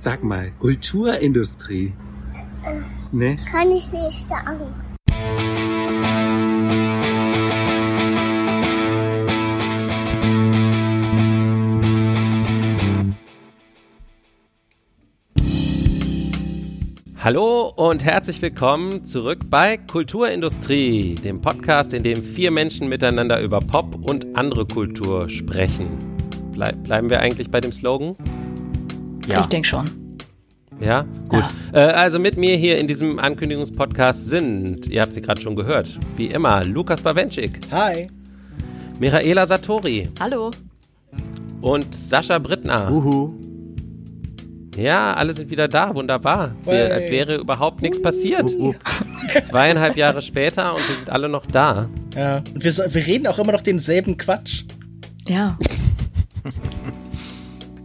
Sag mal, Kulturindustrie. Äh, Ne? kann ich nicht sagen. Hallo und herzlich willkommen zurück bei Kulturindustrie, dem Podcast, in dem vier Menschen miteinander über Pop und andere Kultur sprechen. Blei bleiben wir eigentlich bei dem Slogan? Ja. Ich denke schon. Ja, gut. Äh, also mit mir hier in diesem Ankündigungspodcast sind, ihr habt sie gerade schon gehört, wie immer, Lukas Bawenschik, Hi. Michaela Satori Hallo. und Sascha Brittner. Uhu. Ja, alle sind wieder da, wunderbar. Wir, als wäre überhaupt nichts passiert. Uh, uh. Zweieinhalb Jahre später und wir sind alle noch da. Ja. Und wir, wir reden auch immer noch denselben Quatsch. Ja.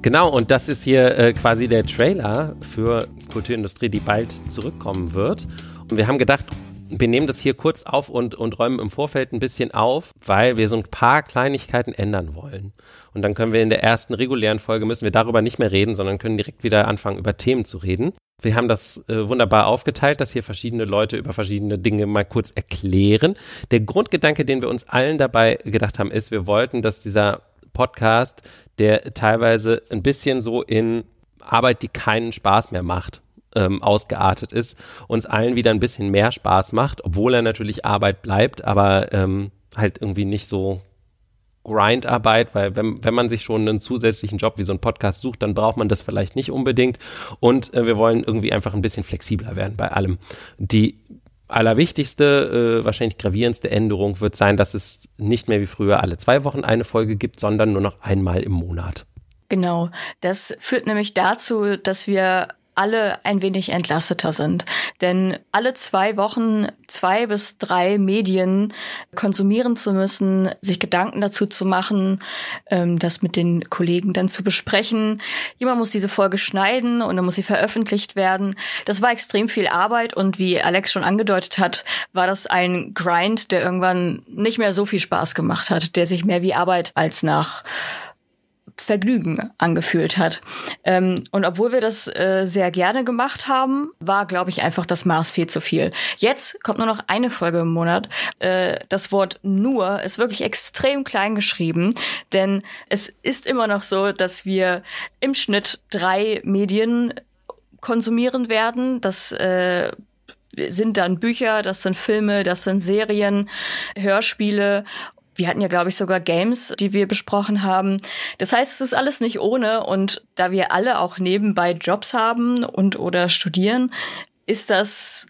Genau, und das ist hier äh, quasi der Trailer für Kulturindustrie, die bald zurückkommen wird. Und wir haben gedacht, wir nehmen das hier kurz auf und, und räumen im Vorfeld ein bisschen auf, weil wir so ein paar Kleinigkeiten ändern wollen. Und dann können wir in der ersten regulären Folge, müssen wir darüber nicht mehr reden, sondern können direkt wieder anfangen, über Themen zu reden. Wir haben das äh, wunderbar aufgeteilt, dass hier verschiedene Leute über verschiedene Dinge mal kurz erklären. Der Grundgedanke, den wir uns allen dabei gedacht haben, ist, wir wollten, dass dieser Podcast, der teilweise ein bisschen so in Arbeit, die keinen Spaß mehr macht, ähm, ausgeartet ist, uns allen wieder ein bisschen mehr Spaß macht, obwohl er natürlich Arbeit bleibt, aber ähm, halt irgendwie nicht so Grindarbeit, weil wenn, wenn man sich schon einen zusätzlichen Job wie so ein Podcast sucht, dann braucht man das vielleicht nicht unbedingt. Und äh, wir wollen irgendwie einfach ein bisschen flexibler werden bei allem. Die allerwichtigste, äh, wahrscheinlich gravierendste Änderung wird sein, dass es nicht mehr wie früher alle zwei Wochen eine Folge gibt, sondern nur noch einmal im Monat. Genau. Das führt nämlich dazu, dass wir alle ein wenig entlasteter sind. Denn alle zwei Wochen zwei bis drei Medien konsumieren zu müssen, sich Gedanken dazu zu machen, ähm, das mit den Kollegen dann zu besprechen. Jemand muss diese Folge schneiden und dann muss sie veröffentlicht werden. Das war extrem viel Arbeit und wie Alex schon angedeutet hat, war das ein Grind, der irgendwann nicht mehr so viel Spaß gemacht hat, der sich mehr wie Arbeit als nach Vergnügen angefühlt hat. Ähm, und obwohl wir das äh, sehr gerne gemacht haben, war, glaube ich, einfach das Maß viel zu viel. Jetzt kommt nur noch eine Folge im Monat. Äh, das Wort nur ist wirklich extrem klein geschrieben, denn es ist immer noch so, dass wir im Schnitt drei Medien konsumieren werden. Das äh, sind dann Bücher, das sind Filme, das sind Serien, Hörspiele wir hatten ja, glaube ich, sogar Games, die wir besprochen haben. Das heißt, es ist alles nicht ohne. Und da wir alle auch nebenbei Jobs haben und oder studieren, ist das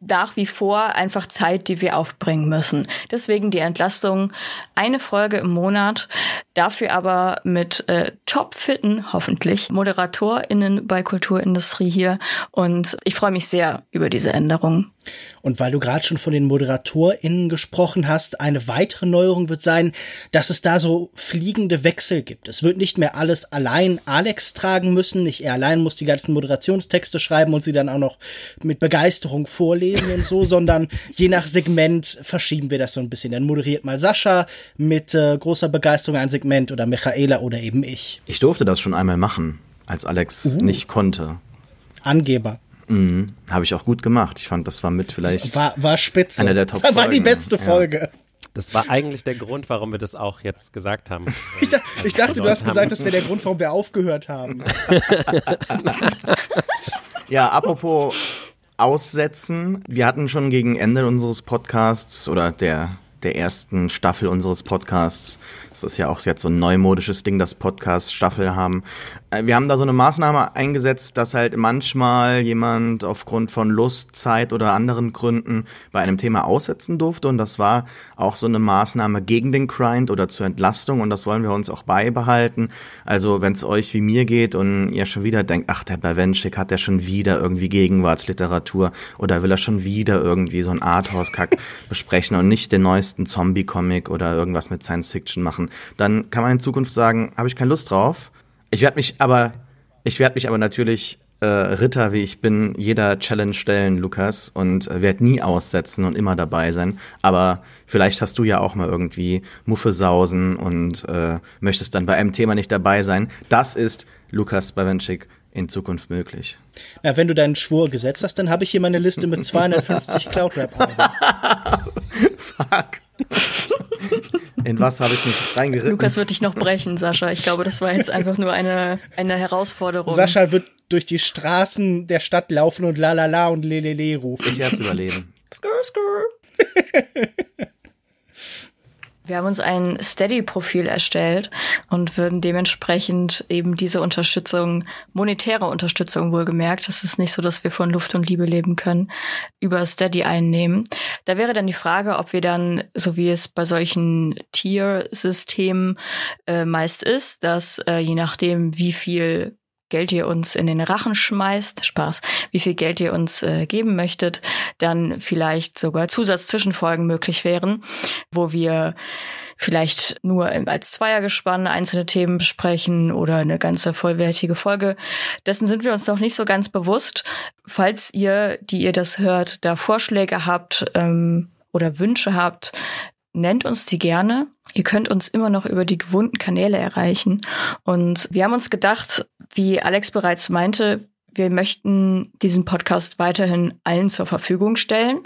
nach wie vor einfach Zeit, die wir aufbringen müssen. Deswegen die Entlastung, eine Folge im Monat, dafür aber mit äh, topfitten, hoffentlich, ModeratorInnen bei Kulturindustrie hier. Und ich freue mich sehr über diese Änderung. Und weil du gerade schon von den ModeratorInnen gesprochen hast, eine weitere Neuerung wird sein, dass es da so fliegende Wechsel gibt. Es wird nicht mehr alles allein Alex tragen müssen. Nicht er allein muss die ganzen Moderationstexte schreiben und sie dann auch noch mit Begeisterung vorlesen und so, sondern je nach Segment verschieben wir das so ein bisschen. Dann moderiert mal Sascha mit äh, großer Begeisterung ein Segment oder Michaela oder eben ich. Ich durfte das schon einmal machen, als Alex nicht konnte. Angeber. Mhm. Habe ich auch gut gemacht. Ich fand, das war mit vielleicht. War, war spitze. Eine der Top War die Folgen, beste ja. Folge. Das war eigentlich der Grund, warum wir das auch jetzt gesagt haben. Ich, dach- ich dachte, du hast haben. gesagt, das wäre der Grund, warum wir aufgehört haben. Ja, apropos Aussetzen. Wir hatten schon gegen Ende unseres Podcasts oder der der ersten Staffel unseres Podcasts. Das ist ja auch jetzt so ein neumodisches Ding, dass Podcasts Staffel haben. Äh, Wir haben da so eine Maßnahme eingesetzt, dass halt manchmal jemand aufgrund von Lust, Zeit oder anderen Gründen bei einem Thema aussetzen durfte. Und das war auch so eine Maßnahme gegen den Grind oder zur Entlastung. Und das wollen wir uns auch beibehalten. Also wenn es euch wie mir geht und ihr schon wieder denkt, ach, der Bawenschik hat ja schon wieder irgendwie Gegenwartsliteratur oder will er schon wieder irgendwie so ein Arthouse-Kack besprechen und nicht den neuesten Zombie-Comic oder irgendwas mit Science-Fiction machen, dann kann man in Zukunft sagen, habe ich keine Lust drauf. Ich werde mich aber, ich werde mich aber natürlich äh, Ritter, wie ich bin, jeder Challenge stellen, Lukas, und äh, werde nie aussetzen und immer dabei sein. Aber vielleicht hast du ja auch mal irgendwie Muffesausen und äh, möchtest dann bei einem Thema nicht dabei sein. Das ist Lukas Bawenschik in Zukunft möglich. Na, wenn du deinen Schwur gesetzt hast, dann habe ich hier meine Liste mit 250 Cloud-Rap-Alben. Fuck. In was habe ich mich reingeritten? Lukas wird dich noch brechen, Sascha. Ich glaube, das war jetzt einfach nur eine, eine Herausforderung. Sascha wird durch die Straßen der Stadt laufen und la la la und lelele rufen. Ich werde es überleben. Skrr, skrr. Wir haben uns ein Steady-Profil erstellt und würden dementsprechend eben diese Unterstützung, monetäre Unterstützung wohlgemerkt, das ist nicht so, dass wir von Luft und Liebe leben können, über Steady einnehmen. Da wäre dann die Frage, ob wir dann, so wie es bei solchen Tier-Systemen äh, meist ist, dass äh, je nachdem, wie viel Geld ihr uns in den Rachen schmeißt, Spaß, wie viel Geld ihr uns äh, geben möchtet, dann vielleicht sogar Zusatzzwischenfolgen möglich wären, wo wir vielleicht nur als Zweiergespann einzelne Themen besprechen oder eine ganze vollwertige Folge. Dessen sind wir uns noch nicht so ganz bewusst. Falls ihr, die ihr das hört, da Vorschläge habt ähm, oder Wünsche habt, nennt uns die gerne. Ihr könnt uns immer noch über die gewohnten Kanäle erreichen. Und wir haben uns gedacht, wie Alex bereits meinte, wir möchten diesen Podcast weiterhin allen zur Verfügung stellen.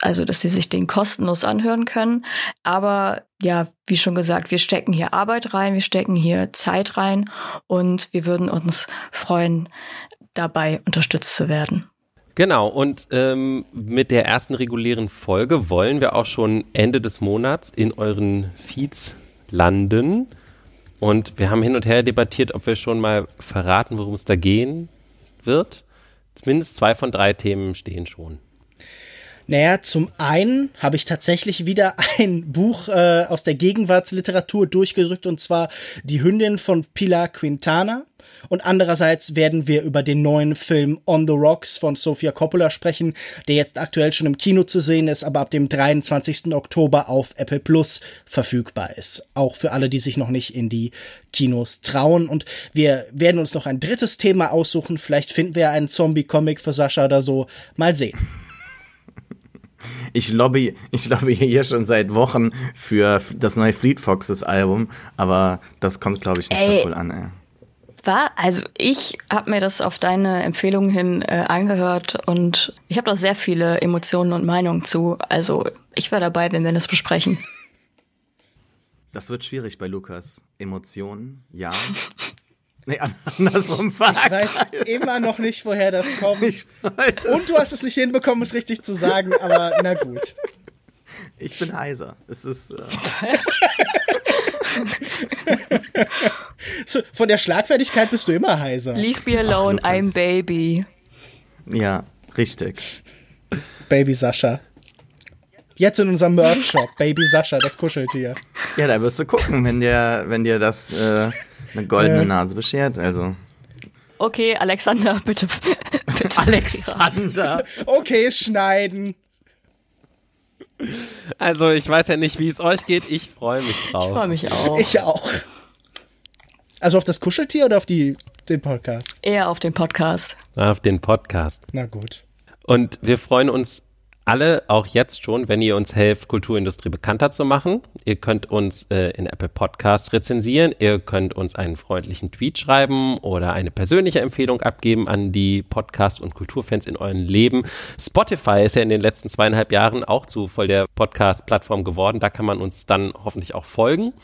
Also, dass sie sich den kostenlos anhören können. Aber ja, wie schon gesagt, wir stecken hier Arbeit rein, wir stecken hier Zeit rein und wir würden uns freuen, dabei unterstützt zu werden. Genau, und ähm, mit der ersten regulären Folge wollen wir auch schon Ende des Monats in euren Feeds landen. Und wir haben hin und her debattiert, ob wir schon mal verraten, worum es da gehen wird. Zumindest zwei von drei Themen stehen schon. Naja, zum einen habe ich tatsächlich wieder ein Buch äh, aus der Gegenwartsliteratur durchgedrückt und zwar Die Hündin von Pilar Quintana. Und andererseits werden wir über den neuen Film On the Rocks von Sofia Coppola sprechen, der jetzt aktuell schon im Kino zu sehen ist, aber ab dem 23. Oktober auf Apple Plus verfügbar ist. Auch für alle, die sich noch nicht in die Kinos trauen. Und wir werden uns noch ein drittes Thema aussuchen. Vielleicht finden wir einen Zombie-Comic für Sascha oder so. Mal sehen. Ich lobby, ich lobby hier schon seit Wochen für das neue Fleet Foxes Album, aber das kommt, glaube ich, nicht Ey. so cool an. Ey. War, also ich habe mir das auf deine Empfehlung hin äh, angehört und ich habe da sehr viele Emotionen und Meinungen zu. Also ich war dabei, wenn wir das besprechen. Das wird schwierig bei Lukas. Emotionen, ja. Nee, andersrum, fuck. Ich weiß immer noch nicht, woher das kommt. Und du hast es nicht hinbekommen, es richtig zu sagen, aber na gut. Ich bin heiser. Es ist. Äh, So, von der Schlagfertigkeit bist du immer heiser. Leave me alone, Ach. I'm baby. ja, richtig. Baby Sascha. Jetzt in unserem Merch-Shop. Baby Sascha, das Kuscheltier. Ja, da wirst du gucken, wenn dir, wenn dir das äh, eine goldene Ja. Nase beschert. Also. Okay, Alexander, bitte. bitte. Alexander. Okay, schneiden. Also ich weiß ja nicht, wie es euch geht. Ich freue mich drauf. Ich freue mich auch. Ich auch. Also auf das Kuscheltier oder auf die, den Podcast? Eher auf den Podcast. Auf den Podcast. Na gut. Und wir freuen uns alle auch jetzt schon, wenn ihr uns helft, Kulturindustrie bekannter zu machen. Ihr könnt uns äh, in Apple Podcasts rezensieren, ihr könnt uns einen freundlichen Tweet schreiben oder eine persönliche Empfehlung abgeben an die Podcast- und Kulturfans in eurem Leben. Spotify ist ja in den letzten zweieinhalb Jahren auch zu voll der Podcast-Plattform geworden. Da kann man uns dann hoffentlich auch folgen.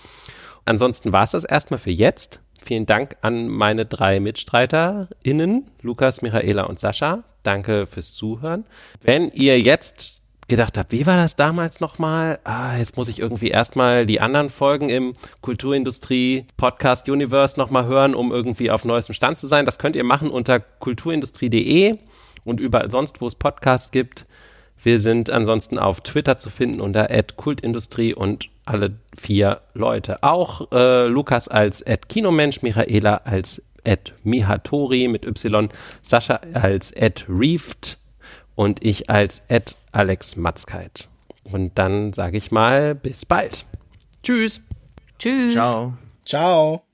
Ansonsten war es das erstmal für jetzt. Vielen Dank an meine drei MitstreiterInnen, Lukas, Michaela und Sascha. Danke fürs Zuhören. Wenn ihr jetzt gedacht habt, wie war das damals nochmal? Ah, jetzt muss ich irgendwie erstmal die anderen Folgen im Kulturindustrie Podcast Universe nochmal hören, um irgendwie auf neuestem Stand zu sein. Das könnt ihr machen unter kulturindustrie.de und überall sonst, wo es Podcasts gibt. Wir sind ansonsten auf Twitter zu finden unter @kultindustrie und alle vier Leute. Auch äh, Lukas als @kinomensch, Michaela als @mihatori mit Y, Sascha als @reeft und ich als Alex Matzkeit. Und dann sage ich mal bis bald. Tschüss. Tschüss. Ciao. Ciao.